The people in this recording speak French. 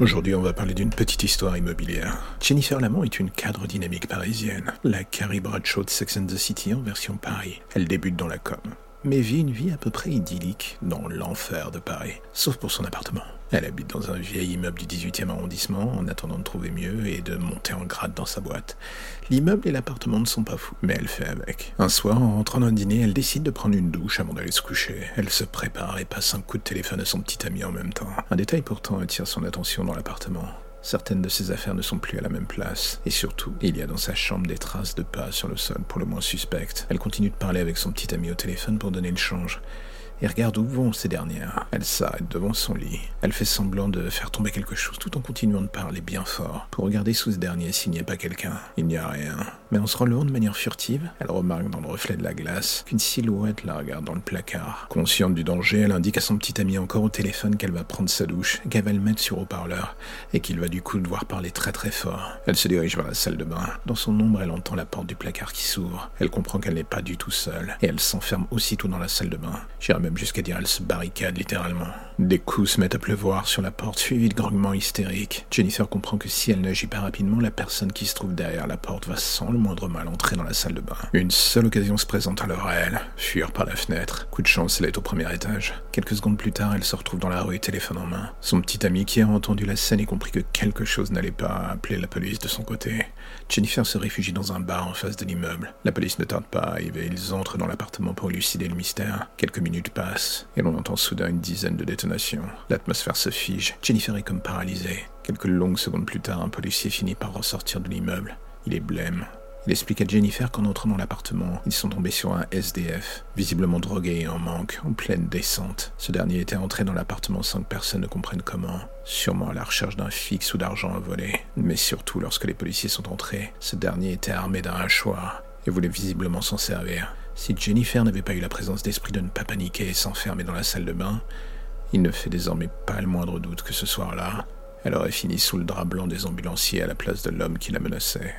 Aujourd'hui, on va parler d'une petite histoire immobilière. Jennifer Lamont est une cadre dynamique parisienne, la Carrie Bradshaw de Sex and the City en version Paris. Elle débute dans la com mais vit une vie à peu près idyllique dans l'enfer de Paris, sauf pour son appartement. Elle habite dans un vieil immeuble du 18e arrondissement en attendant de trouver mieux et de monter en grade dans sa boîte. L'immeuble et l'appartement ne sont pas fous, mais elle fait avec. Un soir, en rentrant d'un dîner, elle décide de prendre une douche avant d'aller se coucher. Elle se prépare et passe un coup de téléphone à son petit ami en même temps. Un détail pourtant attire son attention dans l'appartement. Certaines de ses affaires ne sont plus à la même place. Et surtout, il y a dans sa chambre des traces de pas sur le sol, pour le moins suspectes. Elle continue de parler avec son petit ami au téléphone pour donner le change et regarde où vont ces dernières. Elle s'arrête devant son lit. Elle fait semblant de faire tomber quelque chose tout en continuant de parler bien fort pour regarder sous ce dernier s'il n'y a pas quelqu'un. Il n'y a rien. Mais en se relevant de manière furtive, elle remarque dans le reflet de la glace qu'une silhouette la regarde dans le placard. Consciente du danger, elle indique à son petit ami encore au téléphone qu'elle va prendre sa douche, qu'elle va le mettre sur haut-parleur et qu'il va du coup devoir parler très très fort. Elle se dirige vers la salle de bain. Dans son ombre, elle entend la porte du placard qui s'ouvre. Elle comprend qu'elle n'est pas du tout seule et elle s'enferme aussitôt dans la salle de bain jusqu'à dire elle se barricade littéralement. Des coups se mettent à pleuvoir sur la porte, suivis de grognements hystériques. Jennifer comprend que si elle n'agit pas rapidement, la personne qui se trouve derrière la porte va sans le moindre mal entrer dans la salle de bain. Une seule occasion se présente alors à elle, fuir par la fenêtre. Coup de chance, elle est au premier étage. Quelques secondes plus tard, elle se retrouve dans la rue, téléphone en main. Son petit ami qui a entendu la scène et compris que quelque chose n'allait pas a appelé la police de son côté. Jennifer se réfugie dans un bar en face de l'immeuble. La police ne tarde pas à arriver, ils entrent dans l'appartement pour élucider le mystère. Quelques minutes passent et l'on entend soudain une dizaine de détonations. L'atmosphère se fige. Jennifer est comme paralysée. Quelques longues secondes plus tard, un policier finit par ressortir de l'immeuble. Il est blême. Il explique à Jennifer qu'en entrant dans l'appartement, ils sont tombés sur un SDF, visiblement drogué et en manque, en pleine descente. Ce dernier était entré dans l'appartement sans que personne ne comprenne comment, sûrement à la recherche d'un fixe ou d'argent à voler. Mais surtout, lorsque les policiers sont entrés, ce dernier était armé d'un hachoir et voulait visiblement s'en servir. Si Jennifer n'avait pas eu la présence d'esprit de ne pas paniquer et s'enfermer dans la salle de bain, il ne fait désormais pas le moindre doute que ce soir-là, elle aurait fini sous le drap blanc des ambulanciers à la place de l'homme qui la menaçait.